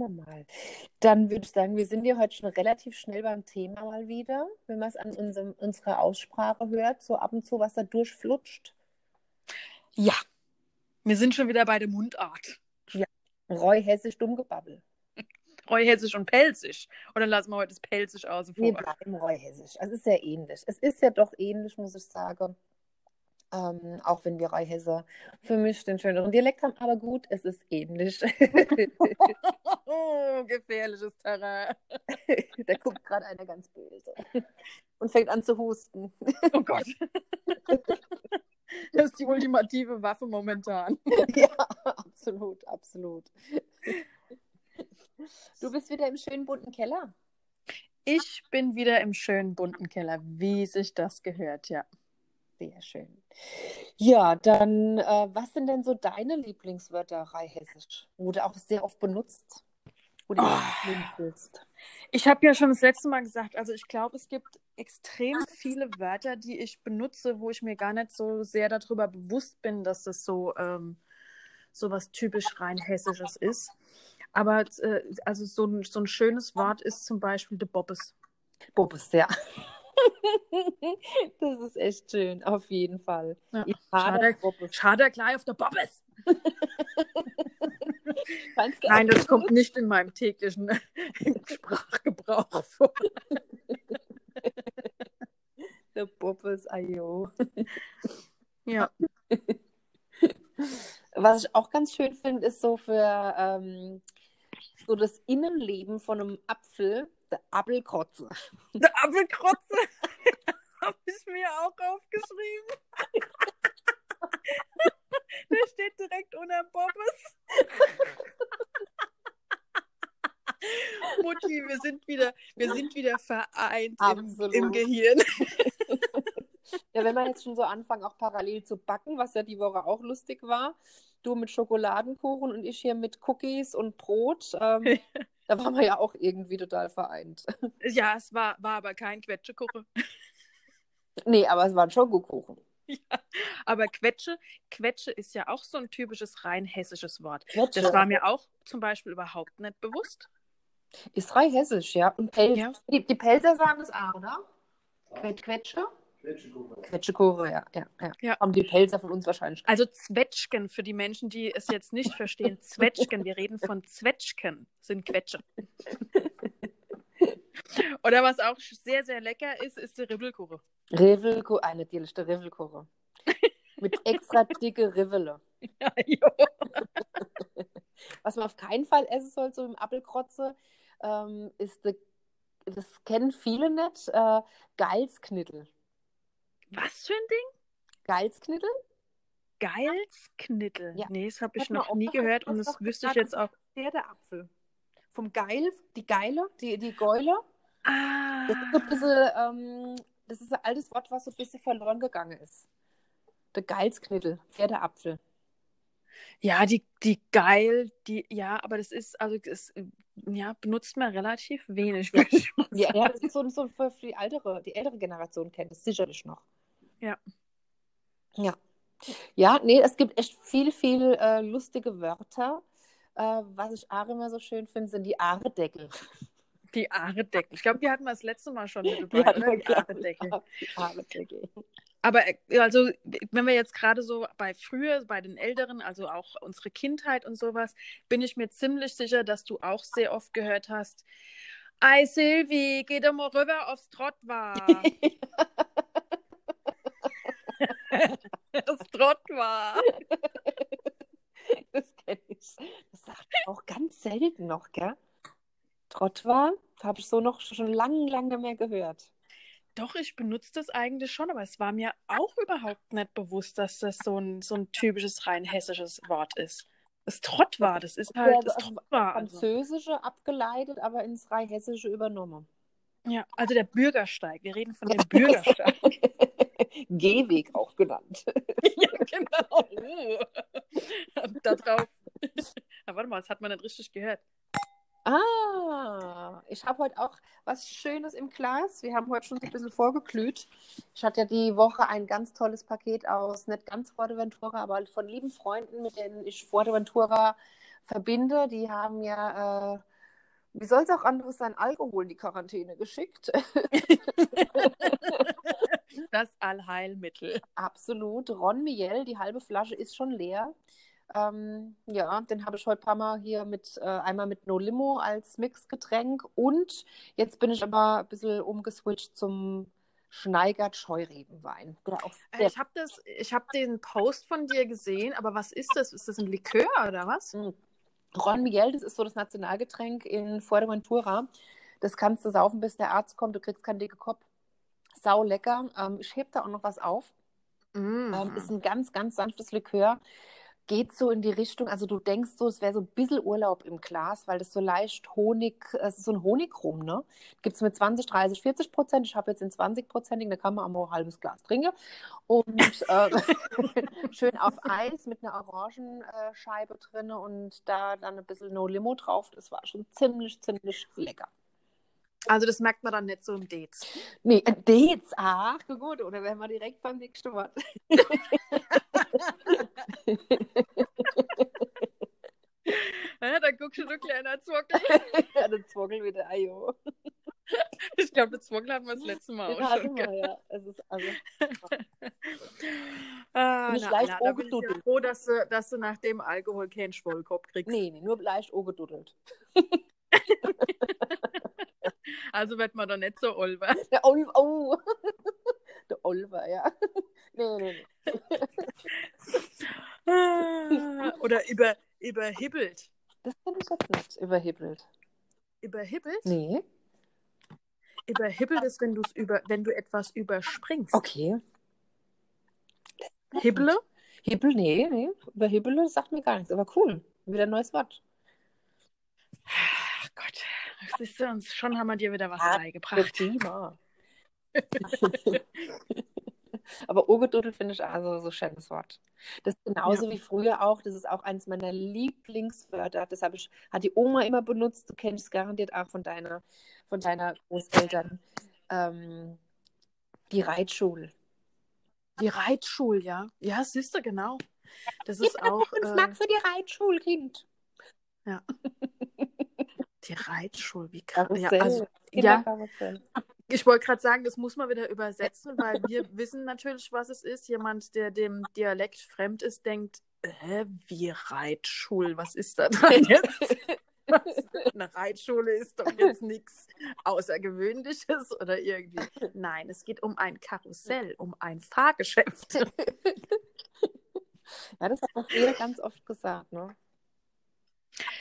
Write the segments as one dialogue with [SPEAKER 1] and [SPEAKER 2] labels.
[SPEAKER 1] wir mal. Dann würde ich sagen, wir sind ja heute schon relativ schnell beim Thema mal wieder, wenn man es an unserem, unserer Aussprache hört, so ab und zu, was da durchflutscht.
[SPEAKER 2] Ja, wir sind schon wieder bei der Mundart.
[SPEAKER 1] Roy Hessisch Dummgebabbel.
[SPEAKER 2] Reuhessisch und Pelzig. Oder lassen wir heute das Pelzig außen
[SPEAKER 1] Wir bleiben Roy Hessisch. Es ist sehr ähnlich. Es ist ja doch ähnlich, muss ich sagen. Ähm, auch wenn wir Roy Hesse für mich den schöneren Dialekt haben, aber gut, es ist ähnlich.
[SPEAKER 2] Oh, gefährliches Terrain.
[SPEAKER 1] da guckt gerade einer ganz böse und fängt an zu husten.
[SPEAKER 2] Oh Gott. Das ist die ultimative Waffe momentan.
[SPEAKER 1] ja, absolut, absolut. Du bist wieder im schönen bunten Keller.
[SPEAKER 2] Ich bin wieder im schönen bunten Keller, wie sich das gehört, ja.
[SPEAKER 1] Sehr schön. Ja, dann, äh, was sind denn so deine Lieblingswörter Hessisch, du auch sehr oft benutzt? Du
[SPEAKER 2] Oh. Ich habe ja schon das letzte Mal gesagt, also ich glaube, es gibt extrem viele Wörter, die ich benutze, wo ich mir gar nicht so sehr darüber bewusst bin, dass das so, ähm, so was typisch rein Hessisches ist. Aber äh, also so ein, so ein schönes Wort ist zum Beispiel de Bobbes.
[SPEAKER 1] Bobbes, ja. das ist echt schön, auf jeden Fall.
[SPEAKER 2] Ja, schade. gleich auf der Bobbes. Nein, das kommt nicht in meinem täglichen Sprachgebrauch vor.
[SPEAKER 1] Der Bobbes, ayo.
[SPEAKER 2] Ja.
[SPEAKER 1] Was ich auch ganz schön finde, ist so für ähm, so das Innenleben von einem Apfel, der Apfelkrotze.
[SPEAKER 2] Der Apfelkrotze habe ich mir auch aufgeschrieben. Der steht direkt unter Bobbes. Mutti, wir sind wieder, wir sind wieder vereint im, im Gehirn.
[SPEAKER 1] Ja, wenn wir jetzt schon so anfangen, auch parallel zu backen, was ja die Woche auch lustig war. Du mit Schokoladenkuchen und ich hier mit Cookies und Brot. Ähm, da waren wir ja auch irgendwie total vereint.
[SPEAKER 2] Ja, es war, war aber kein Quetschekuchen.
[SPEAKER 1] Nee, aber es war ein Schokokuchen.
[SPEAKER 2] Ja, aber Quetsche, Quetsche ist ja auch so ein typisches rein hessisches Wort.
[SPEAKER 1] Quetsche.
[SPEAKER 2] Das war mir auch zum Beispiel überhaupt nicht bewusst.
[SPEAKER 1] Ist frei hessisch, ja. Und Pelz.
[SPEAKER 2] Ja.
[SPEAKER 1] Die, die Pelzer sagen es auch, oder? Quet Quetsche? Quetschekuchen, ja, ja, ja.
[SPEAKER 2] Ja.
[SPEAKER 1] Haben die Pelzer von uns wahrscheinlich.
[SPEAKER 2] Also Zwetschgen, für die Menschen, die es jetzt nicht verstehen, Zwetschgen, wir reden von Zwetschgen, sind Quetsche. Oder was auch sehr, sehr lecker ist, ist der Ribbelkuchen.
[SPEAKER 1] Rivelkuchen, ah, natürlich der Rivelkuchen. Mit extra dicke Rivele.
[SPEAKER 2] Ja, jo.
[SPEAKER 1] Was man auf keinen Fall essen soll, so im Appelkrotze, ähm, ist, de, das kennen viele nicht, äh, Geilsknittel.
[SPEAKER 2] Was für ein Ding?
[SPEAKER 1] Geilsknittel?
[SPEAKER 2] Geilsknittel.
[SPEAKER 1] Ja.
[SPEAKER 2] Nee, das habe ich
[SPEAKER 1] Hat
[SPEAKER 2] noch nie gehört
[SPEAKER 1] das
[SPEAKER 2] und das wüsste ich jetzt auch.
[SPEAKER 1] Pferdeapfel. Vom Geil, die Geile, die, die Geule.
[SPEAKER 2] Ah,
[SPEAKER 1] Das ist so ein bisschen, ähm, das ist ein altes Wort, was so ein bisschen verloren gegangen ist. Der Geilsknittel, Pferdeapfel.
[SPEAKER 2] ja, die, die geil, die, ja, aber das ist, also das, ja, benutzt man relativ wenig, würde ich mal
[SPEAKER 1] Ja,
[SPEAKER 2] sagen.
[SPEAKER 1] ja, das ist so, so für die ältere, die ältere Generation kennt es sicherlich noch.
[SPEAKER 2] Ja.
[SPEAKER 1] Ja. Ja, nee, es gibt echt viel, viel äh, lustige Wörter. Äh, was ich auch immer so schön finde, sind die Aaredeckel.
[SPEAKER 2] Die Aaredeckel. Ich glaube, die hatten wir das letzte Mal schon mit dabei,
[SPEAKER 1] wir,
[SPEAKER 2] Die Aaredeckel.
[SPEAKER 1] Die Aaredeckel.
[SPEAKER 2] Aber äh, also, wenn wir jetzt gerade so bei früher, bei den Älteren, also auch unsere Kindheit und sowas, bin ich mir ziemlich sicher, dass du auch sehr oft gehört hast, Ei Silvi, geh doch mal rüber aufs Trottwar. das Trottwar.
[SPEAKER 1] Das kenne ich. Das sagt man auch ganz selten noch, gell? Trottwar habe ich so noch schon lange, lange mehr gehört.
[SPEAKER 2] Doch, ich benutze das eigentlich schon, aber es war mir auch überhaupt nicht bewusst, dass das so ein, so ein typisches rein hessisches Wort ist. Das Trottwar, das ist halt
[SPEAKER 1] Ja,
[SPEAKER 2] das
[SPEAKER 1] also
[SPEAKER 2] Trottwar. Also.
[SPEAKER 1] Französische abgeleitet, aber ins Rheinhessische übernommen.
[SPEAKER 2] Ja, also der Bürgersteig. Wir reden von dem Bürgersteig.
[SPEAKER 1] Gehweg auch genannt.
[SPEAKER 2] ja, genau. Oh. Da drauf. Ja, warte mal, das hat man nicht richtig gehört.
[SPEAKER 1] Ah, ich habe heute auch was Schönes im Glas. Wir haben heute schon ein bisschen vorgeglüht. Ich hatte ja die Woche ein ganz tolles Paket aus, nicht ganz Forteventura, aber von lieben Freunden, mit denen ich Forteventura verbinde. Die haben ja äh, Wie soll es auch anderes sein? Alkohol in die Quarantäne geschickt.
[SPEAKER 2] das Allheilmittel.
[SPEAKER 1] Absolut. Ron Miel, die halbe Flasche ist schon leer. Ähm, ja, den habe ich heute ein paar Mal hier mit, äh, einmal mit No Limo als Mixgetränk und jetzt bin ich aber ein bisschen umgeswitcht zum Schneigert Scheureben-Wein.
[SPEAKER 2] Äh, ich habe hab den Post von dir gesehen, aber was ist das? Ist das ein Likör oder was?
[SPEAKER 1] Mhm. Ron Miguel, das ist so das Nationalgetränk in Fuerteventura. Das kannst du saufen, bis der Arzt kommt. Du kriegst keinen dicken Kopf. Sau lecker. Ähm, ich heb da auch noch was auf. Mm. Ähm, ist ein ganz, ganz sanftes Likör geht so in die Richtung, also du denkst so, es wäre so ein bisschen Urlaub im Glas, weil das so leicht Honig, es ist so ein Honigrum, ne? Gibt es mit 20, 30, 40 Prozent. Ich habe jetzt den 20 Prozentigen, da kann man auch ein halbes Glas trinken. Und äh, schön auf Eis mit einer Orangenscheibe drin und da dann ein bisschen No Limo drauf. Das war schon ziemlich, ziemlich lecker.
[SPEAKER 2] Also das merkt man dann nicht so im Dates.
[SPEAKER 1] Nee, äh, Dates, ach gut, oder wären wir direkt beim nächsten Wort.
[SPEAKER 2] ja, da guckst du, du kleiner Zwockel.
[SPEAKER 1] ja, der Zwockel wieder, ayo.
[SPEAKER 2] Ich glaube, der Zwockel hatten wir das letzte Mal auch schon.
[SPEAKER 1] Wir, ja. Es ist also.
[SPEAKER 2] ah, Nicht na, leicht na, da bin ich ja froh, dass du, dass du nach dem Alkohol keinen Schwollkopf kriegst.
[SPEAKER 1] Nee, nee, nur leicht ogeduddelt.
[SPEAKER 2] also wird man doch nicht so olver.
[SPEAKER 1] Der Olver, oh. Der Olver, ja. Nee, nee,
[SPEAKER 2] nee. Oder über, überhibbelt.
[SPEAKER 1] Das finde ich jetzt nicht, überhibbelt.
[SPEAKER 2] Überhibbelt?
[SPEAKER 1] Nee.
[SPEAKER 2] Überhibbelt ist, wenn, über, wenn du etwas überspringst.
[SPEAKER 1] Okay.
[SPEAKER 2] Hibble?
[SPEAKER 1] Hibbel, nee, nee. Überhibbele sagt mir gar nichts, aber cool. Wieder ein neues Wort.
[SPEAKER 2] Gott. Siehst du, uns schon haben wir dir wieder was ah, beigebracht.
[SPEAKER 1] Prima. Aber Urgeduddel finde ich also so ein schönes Wort. Das ist genauso ja. wie früher auch. Das ist auch eines meiner Lieblingswörter. Das habe ich, hat die Oma immer benutzt. Du kennst es garantiert auch von deiner, von deiner Großeltern. Ähm, die Reitschule.
[SPEAKER 2] Die Reitschule, ja. Ja, siehst du, genau. Das ist ja, auch.
[SPEAKER 1] Uns äh, magst du die Reitschule, Kind.
[SPEAKER 2] Ja. Die Reitschule, wie krass. Ja, also, ja, ich wollte gerade sagen, das muss man wieder übersetzen, weil wir wissen natürlich, was es ist. Jemand, der dem Dialekt fremd ist, denkt, äh, wie Reitschul, was ist da dran jetzt? Eine Reitschule ist doch jetzt nichts Außergewöhnliches oder irgendwie. Nein, es geht um ein Karussell, um ein Fahrgeschäft.
[SPEAKER 1] Ja, das hat auch jeder ganz oft gesagt, ne?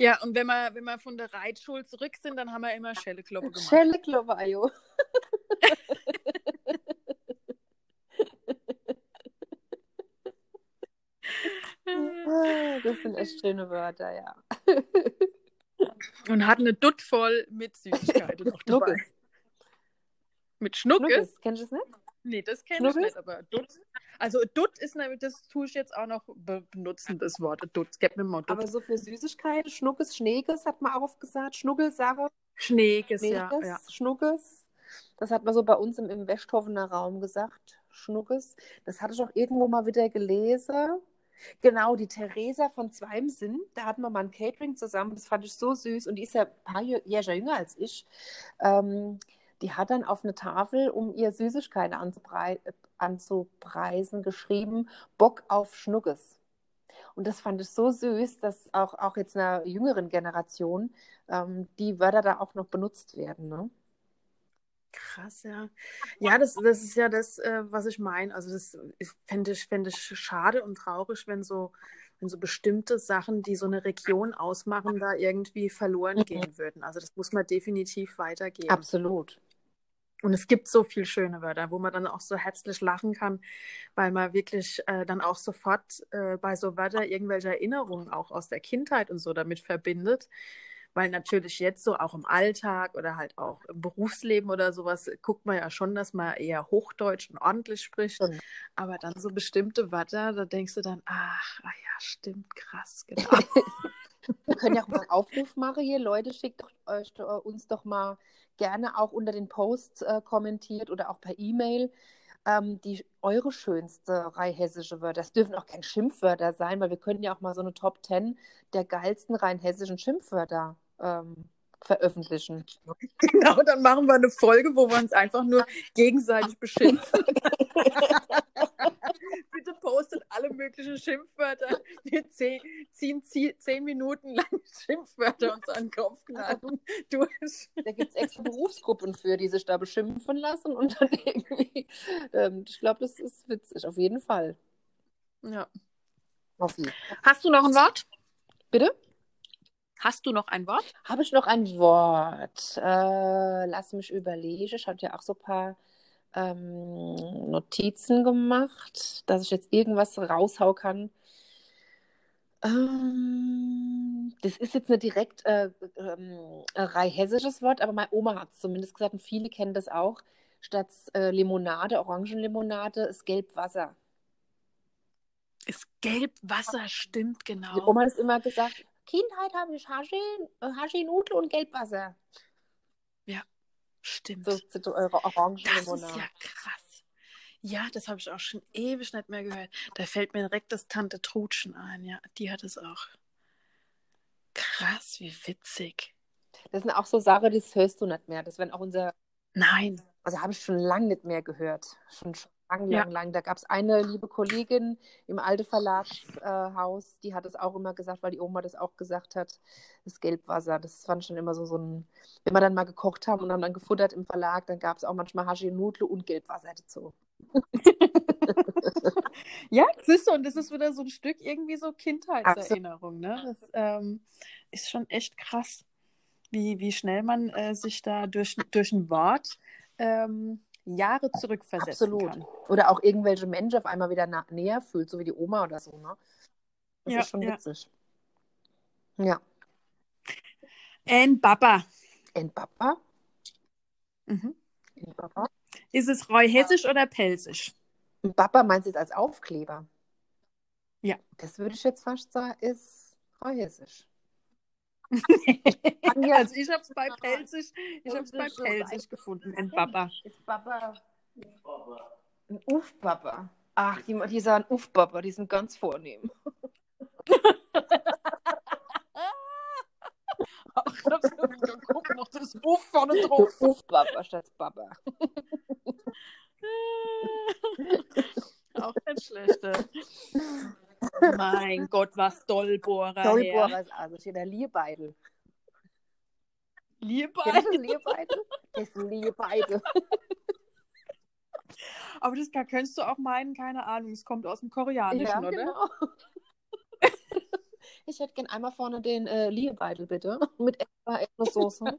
[SPEAKER 2] Ja, und wenn wir, wenn wir von der Reitschule zurück sind, dann haben wir immer Schellekloppe gemacht.
[SPEAKER 1] Schellekloppe, ajo. das sind echt schöne Wörter, ja.
[SPEAKER 2] Und hat eine Dutt voll mit Süßigkeiten noch dabei. Mit Schnuckes. Schnuckes.
[SPEAKER 1] Kennst du es nicht?
[SPEAKER 2] Nee, das kenne ich nicht, aber Dutt. Also Dutt ist nämlich, das tue ich jetzt auch noch benutzen, das Wort. Dutt, gib mir mal Dutt.
[SPEAKER 1] Aber so für Süßigkeiten, Schnuckes, Schneekes hat man auch oft gesagt. Schnuckelsache.
[SPEAKER 2] Schneekes, ja, ja.
[SPEAKER 1] Schnuckes. Das hat man so bei uns im, im Westhofener Raum gesagt. Schnuckes. Das hatte ich auch irgendwo mal wieder gelesen. Genau, die Theresa von Zweimsinn, da hatten wir mal ein Catering zusammen, das fand ich so süß und die ist ja ein paar Jahre jünger als ich. Ähm, die hat dann auf eine Tafel, um ihr Süßigkeiten anzupreisen, geschrieben, Bock auf Schnuckes. Und das fand ich so süß, dass auch, auch jetzt einer jüngeren Generation ähm, die Wörter da auch noch benutzt werden. Ne?
[SPEAKER 2] Krass, ja. Ja, das, das ist ja das, äh, was ich meine. Also das fände ich, fänd ich schade und traurig, wenn so, wenn so bestimmte Sachen, die so eine Region ausmachen, da irgendwie verloren mhm. gehen würden. Also das muss man definitiv weitergeben.
[SPEAKER 1] Absolut.
[SPEAKER 2] Und es gibt so viele schöne Wörter, wo man dann auch so herzlich lachen kann, weil man wirklich äh, dann auch sofort äh, bei so Wörtern irgendwelche Erinnerungen auch aus der Kindheit und so damit verbindet. Weil natürlich jetzt so auch im Alltag oder halt auch im Berufsleben oder sowas guckt man ja schon, dass man eher Hochdeutsch und ordentlich spricht. Mhm. Aber dann so bestimmte Wörter, da denkst du dann, ach, ah ja, stimmt, krass, genau.
[SPEAKER 1] Wir können ja auch mal einen Aufruf machen hier. Leute, schickt euch, äh, uns doch mal gerne auch unter den Posts äh, kommentiert oder auch per E-Mail ähm, die eure schönste hessische Wörter. Das dürfen auch keine Schimpfwörter sein, weil wir können ja auch mal so eine Top 10 der geilsten rein hessischen Schimpfwörter ähm, veröffentlichen.
[SPEAKER 2] Genau, dann machen wir eine Folge, wo wir uns einfach nur gegenseitig beschimpfen. Bitte postet alle möglichen Schimpfwörter. Wir ziehen zehn, Minuten lang Schimpfwörter uns an den Kopf knallen durch.
[SPEAKER 1] Da gibt es extra Berufsgruppen für, die sich da beschimpfen lassen und dann irgendwie. Ähm, ich glaube, das ist witzig, auf jeden Fall.
[SPEAKER 2] Ja.
[SPEAKER 1] Jeden.
[SPEAKER 2] Hast du noch ein Wort?
[SPEAKER 1] Bitte?
[SPEAKER 2] Hast du noch ein Wort?
[SPEAKER 1] Habe ich noch ein Wort? Äh, lass mich überlegen. Ich hatte ja auch so ein paar ähm, Notizen gemacht, dass ich jetzt irgendwas raushau kann. Ähm, das ist jetzt nicht direkt äh, ähm, ein hessisches Wort, aber meine Oma hat es zumindest gesagt und viele kennen das auch. Statt äh, Limonade, Orangenlimonade, ist Gelbwasser.
[SPEAKER 2] Ist Gelbwasser, stimmt, genau.
[SPEAKER 1] Die Oma hat es immer gesagt, Kindheit habe ich Haschinudel und Gelbwasser.
[SPEAKER 2] Ja, stimmt.
[SPEAKER 1] So sind eure Orangenlimonade.
[SPEAKER 2] Das ist ja krass. Ja, das habe ich auch schon ewig nicht mehr gehört. Da fällt mir direkt das Tante Trutschen ein. Ja, die hat es auch. Krass, wie witzig.
[SPEAKER 1] Das sind auch so Sachen, das hörst du nicht mehr. Das werden auch unser.
[SPEAKER 2] Nein.
[SPEAKER 1] Also habe ich schon lange nicht mehr gehört. Schon, schon lang,
[SPEAKER 2] Ja.
[SPEAKER 1] lang, lang. Da gab es eine liebe Kollegin im Alte Verlagshaus, die hat es auch immer gesagt, weil die Oma das auch gesagt hat, das Gelbwasser. Das fand schon immer so, so ein, wenn wir dann mal gekocht haben und haben dann gefuttert im Verlag, dann gab es auch manchmal Haschinudle und Gelbwasser dazu.
[SPEAKER 2] Ja, siehst du, und das ist wieder so ein Stück irgendwie so Kindheitserinnerung, ne? Das ähm, ist schon echt krass, wie, wie schnell man äh, sich da durch, durch ein Wort ähm, Jahre zurückversetzen
[SPEAKER 1] Absolut.
[SPEAKER 2] kann.
[SPEAKER 1] Oder auch irgendwelche Menschen auf einmal wieder näher fühlt, so wie die Oma oder so, ne? Das
[SPEAKER 2] Ja,
[SPEAKER 1] ist schon
[SPEAKER 2] ja.
[SPEAKER 1] witzig. Ja.
[SPEAKER 2] Ein Baba.
[SPEAKER 1] En Papa?
[SPEAKER 2] Mhm.
[SPEAKER 1] En Papa?
[SPEAKER 2] Ist es Reuhessisch oder Pelsisch?
[SPEAKER 1] Papa meinst du jetzt als Aufkleber?
[SPEAKER 2] Ja.
[SPEAKER 1] Das würde ich jetzt fast sagen, ist hessisch.
[SPEAKER 2] also ich habe es bei Pelsisch, ich habe es bei Pelsisch gefunden, ein Baba.
[SPEAKER 1] Ist Papa ein Uff-Papa? Ach, die, die sagen Uff-Papa, die sind ganz vornehm.
[SPEAKER 2] Guck noch das Uff vorne drauf.
[SPEAKER 1] Uff-Papa statt Papa.
[SPEAKER 2] Auch nicht schlecht. Mein Gott, was Dollbohrer. her.
[SPEAKER 1] Dollbohrer ist also steht da Lierbeidel. Du Lierbeidel? Das ist ein Lierbeidel.
[SPEAKER 2] Aber das kann- könntest du auch meinen, keine Ahnung, es kommt aus dem Koreanischen, oder?
[SPEAKER 1] genau. Ich hätte gern einmal vorne den äh, Lierbeidel, bitte. Mit extra Erdnusssoße.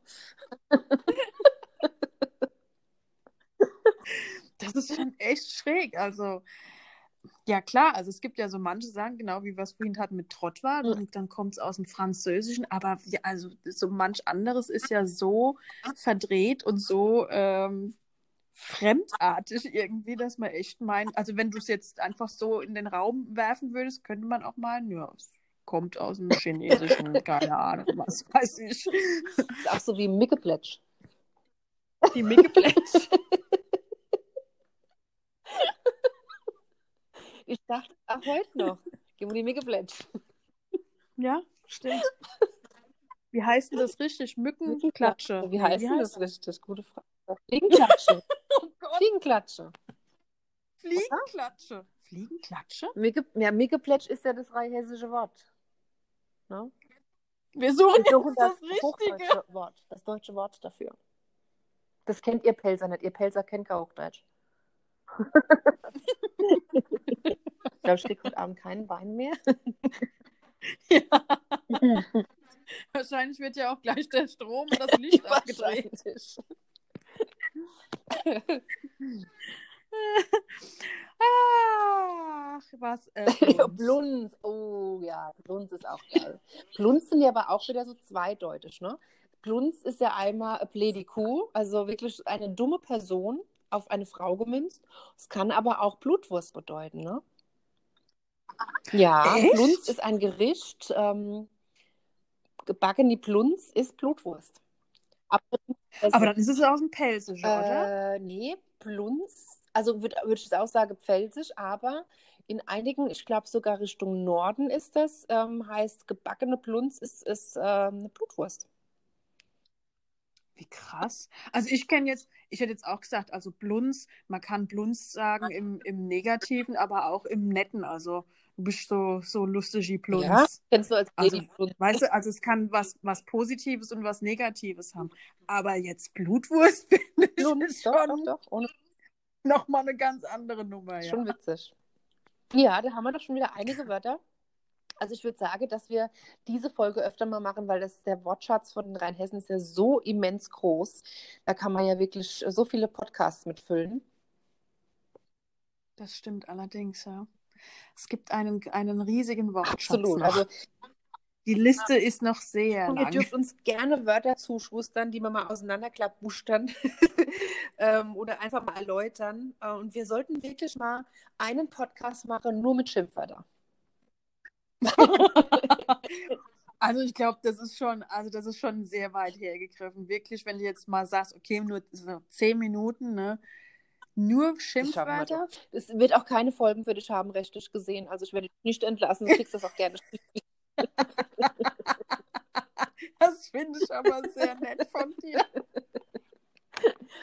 [SPEAKER 2] Das ist schon echt schräg. Also, ja klar, also es gibt ja so manche Sachen, genau wie wir es vorhin hatten mit Trott war,
[SPEAKER 1] Mhm.
[SPEAKER 2] und dann kommt es aus dem Französischen, aber ja, also so manch anderes ist ja so verdreht und so ähm, fremdartig irgendwie, dass man echt meint, also wenn du es jetzt einfach so in den Raum werfen würdest, könnte man auch meinen, ja, es kommt aus dem Chinesischen, keine Ahnung, was weiß ich.
[SPEAKER 1] ist auch so wie Mickeplätsch.
[SPEAKER 2] Die Mickeplätsch.
[SPEAKER 1] Ich dachte, ach, heute noch. Gib mir die Mickeplätsch.
[SPEAKER 2] Ja, stimmt. Wie heißt denn das richtig? Mückenklatsche.
[SPEAKER 1] Wie heißt denn das richtig? Gute Frage. Fliegenklatsche.
[SPEAKER 2] Oh Gott,
[SPEAKER 1] Fliegenklatsche.
[SPEAKER 2] Fliegenklatsche. Fliegenklatsche?
[SPEAKER 1] Micke, ja, Mickeplätsch ist ja das rheinhessische Wort. Ne?
[SPEAKER 2] Wir suchen
[SPEAKER 1] Wir suchen
[SPEAKER 2] das,
[SPEAKER 1] das
[SPEAKER 2] Richtige.
[SPEAKER 1] Wort, das deutsche Wort dafür. Das kennt ihr Pelzer nicht. Ihr Pelzer kennt kein Hochdeutsch. ich glaube, ich kriege heute Abend keinen Wein mehr.
[SPEAKER 2] Ja. Wahrscheinlich wird ja auch gleich der Strom und das Licht abgedreht. Ach, was äh, Blunz.
[SPEAKER 1] Blunz. Oh ja, Blunz ist auch geil. Blunz sind ja aber auch wieder so zweideutig, ne? Blunz ist ja einmal a Plädiku, also wirklich eine dumme Person auf eine Frau gemünzt. Es kann aber auch Blutwurst bedeuten, ne? Ja,
[SPEAKER 2] Echt?
[SPEAKER 1] Blunz ist ein Gericht. Ähm, gebackene Blunz ist Blutwurst. Aber,
[SPEAKER 2] Aber dann ist es aus dem Pelsischen, oder?
[SPEAKER 1] äh, nee, Plunz, also würde würd ich jetzt auch sagen pfälzisch, aber in einigen, ich glaube sogar Richtung Norden ist das, ähm, heißt gebackene Plunz ist, ist ähm, eine Blutwurst.
[SPEAKER 2] Krass. Also ich kenne jetzt, ich hätte jetzt auch gesagt, also Blunz, man kann Blunz sagen im, im Negativen, aber auch im Netten. Also bist so, so lustig wie Blunz.
[SPEAKER 1] Ja, kennst du als
[SPEAKER 2] Also, weißt du, also es kann was, was Positives und was Negatives haben. Aber jetzt Blutwurst finde ich
[SPEAKER 1] doch, doch,
[SPEAKER 2] schon
[SPEAKER 1] doch. Ohne,
[SPEAKER 2] nochmal eine ganz andere Nummer. Ja.
[SPEAKER 1] Schon witzig. Ja, da haben wir doch schon wieder einige Wörter. Also ich würde sagen, dass wir diese Folge öfter mal machen, weil das, der Wortschatz von den Rheinhessen ist ja so immens groß. Da kann man ja wirklich so viele Podcasts mitfüllen.
[SPEAKER 2] Das stimmt allerdings, ja. Es gibt einen, einen riesigen Wortschatz
[SPEAKER 1] Absolut.
[SPEAKER 2] noch.
[SPEAKER 1] Also
[SPEAKER 2] Die Liste ist noch sehr
[SPEAKER 1] Und ihr
[SPEAKER 2] lang.
[SPEAKER 1] dürft uns gerne Wörter zuschustern, die wir mal auseinanderklappbustern ähm, oder einfach mal erläutern. Äh, Und wir sollten wirklich mal einen Podcast machen, nur mit Schimpfwörtern.
[SPEAKER 2] Also ich glaube, das ist schon, also das ist schon sehr weit hergegriffen. Wirklich, wenn du jetzt mal sagst, okay, nur so zehn Minuten, ne? Nur Schimpfwörter?
[SPEAKER 1] Es wird auch keine Folgen für dich haben, rechtlich gesehen. Also ich werde dich nicht entlassen, du kriegst das auch gerne.
[SPEAKER 2] Das finde ich aber sehr nett von dir.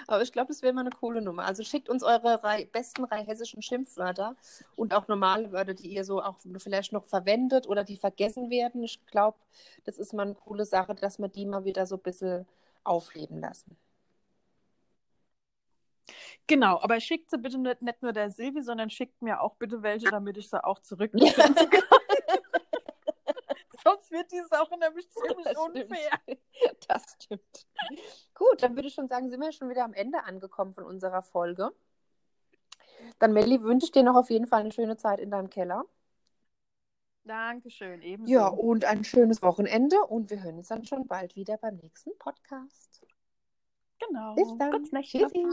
[SPEAKER 1] Aber ich glaube, das wäre mal eine coole Nummer. Also schickt uns eure Rei besten rheinhessischen Schimpfwörter und auch normale Wörter, die ihr so auch vielleicht noch verwendet oder die vergessen werden. Ich glaube, das ist mal eine coole Sache, dass wir die mal wieder so ein bisschen aufleben lassen.
[SPEAKER 2] Genau, aber schickt sie bitte nicht, nicht nur der Silvi, sondern schickt mir auch bitte welche, damit ich sie auch zurückbeschimpfen kann. Sonst wird die Sache nämlich ziemlich
[SPEAKER 1] Das
[SPEAKER 2] unfair.
[SPEAKER 1] stimmt. Das stimmt. Gut, dann würde ich schon sagen, sind wir schon wieder am Ende angekommen von unserer Folge. Dann, Melli, wünsche ich dir noch auf jeden Fall eine schöne Zeit in deinem Keller.
[SPEAKER 2] Dankeschön, ebenso.
[SPEAKER 1] Ja, und ein schönes Wochenende und wir hören uns dann schon bald wieder beim nächsten Podcast.
[SPEAKER 2] genau.
[SPEAKER 1] Bis dann.
[SPEAKER 2] Gutes Nacht.
[SPEAKER 1] Tschüssi.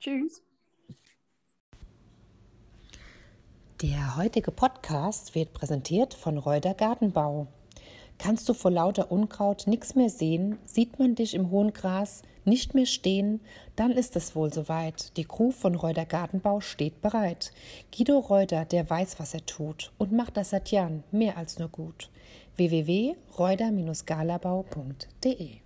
[SPEAKER 2] Tschüss.
[SPEAKER 3] Der heutige Podcast wird präsentiert von Reuter Gartenbau. Kannst du vor lauter Unkraut nichts mehr sehen, sieht man dich im hohen Gras nicht mehr stehen, dann ist es wohl soweit. Die Crew von Reuter Gartenbau steht bereit. Guido Reuter, der weiß, was er tut und macht das seit Jahren mehr als nur gut. www.reuter-galabau.de